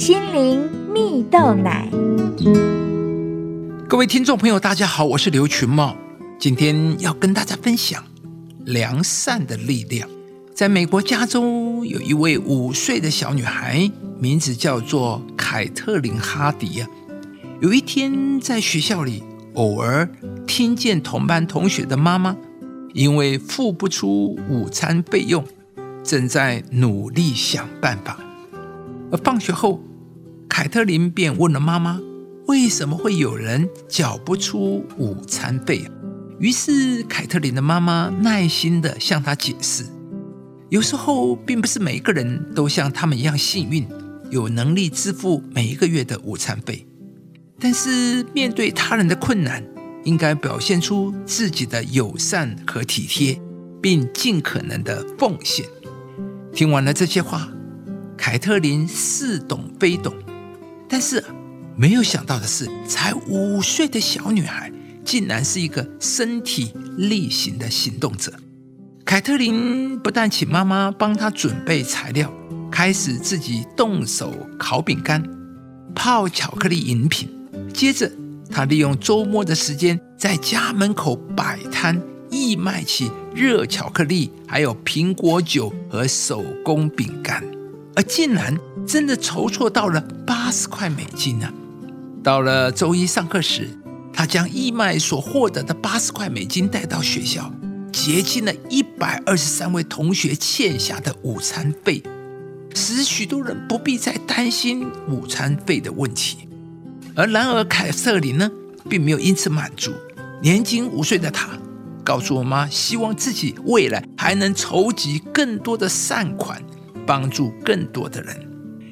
心灵蜜豆奶。各位听众朋友，大家好，我是刘群茂，今天要跟大家分享良善的力量。在美国加州，有一位五岁的小女孩，名字叫做凯特琳·哈迪呀。有一天在学校里，偶尔听见同班同学的妈妈因为付不出午餐费用，正在努力想办法。而放学后，凯特琳便问了妈妈。为什么会有人缴不出午餐费？于是凯特琳的妈妈耐心的向她解释：有时候并不是每一个人都像他们一样幸运，有能力支付每一个月的午餐费。但是面对他人的困难，应该表现出自己的友善和体贴，并尽可能的奉献。听完了这些话，凯特琳似懂非懂，但是。没有想到的是，才五岁的小女孩竟然是一个身体力行的行动者。凯特琳不但请妈妈帮她准备材料，开始自己动手烤饼干、泡巧克力饮品。接着，她利用周末的时间在家门口摆摊，义卖起热巧克力、还有苹果酒和手工饼干，而竟然真的筹措到了八八十块美金呢！到了周一上课时，他将义卖所获得的八十块美金带到学校，结清了一百二十三位同学欠下的午餐费，使许多人不必再担心午餐费的问题。而然而，凯瑟琳呢，并没有因此满足。年仅五岁的她，告诉我妈，希望自己未来还能筹集更多的善款，帮助更多的人。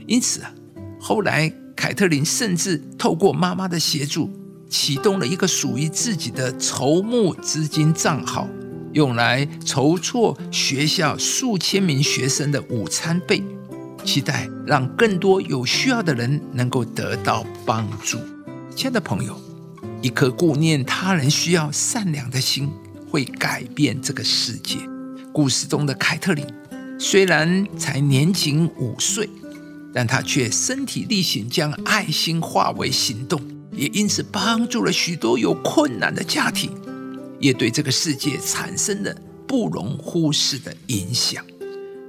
因此啊，后来。凯特琳甚至透过妈妈的协助，启动了一个属于自己的筹募资金账号，用来筹措学校数千名学生的午餐费，期待让更多有需要的人能够得到帮助。亲爱的朋友，一颗顾念他人需要、善良的心，会改变这个世界。故事中的凯特琳虽然才年仅五岁。但他却身体力行，将爱心化为行动，也因此帮助了许多有困难的家庭，也对这个世界产生了不容忽视的影响。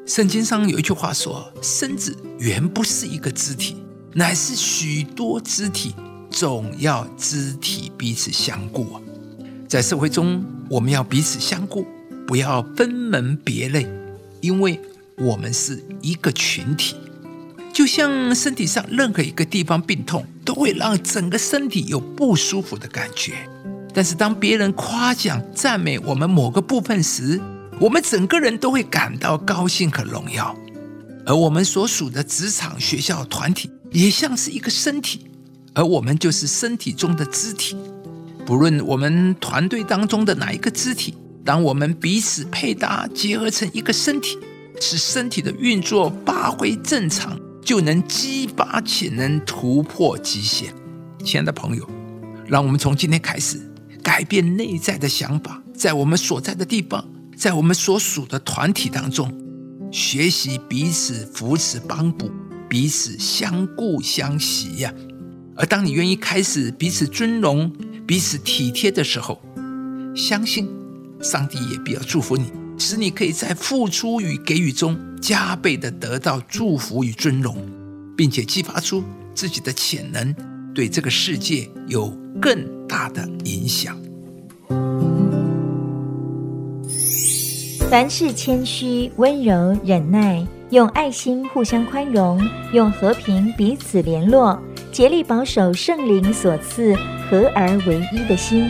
圣经上有一句话说：“身子原不是一个肢体，乃是许多肢体，总要肢体彼此相顾。”在社会中，我们要彼此相顾，不要分门别类，因为我们是一个群体。就像身体上任何一个地方病痛，都会让整个身体有不舒服的感觉。但是当别人夸奖、赞美我们某个部分时，我们整个人都会感到高兴和荣耀。而我们所属的职场、学校、团体，也像是一个身体，而我们就是身体中的肢体。不论我们团队当中的哪一个肢体，当我们彼此配搭、结合成一个身体，使身体的运作发挥正常。就能激发潜能，突破极限。亲爱的朋友，让我们从今天开始改变内在的想法，在我们所在的地方，在我们所属的团体当中，学习彼此扶持、帮补，彼此相顾相惜呀。而当你愿意开始彼此尊荣、彼此体贴的时候，相信上帝也必要祝福你。使你可以在付出与给予中加倍的得到祝福与尊荣，并且激发出自己的潜能，对这个世界有更大的影响。凡事谦虚、温柔、忍耐，用爱心互相宽容，用和平彼此联络，竭力保守圣灵所赐合而为一的心。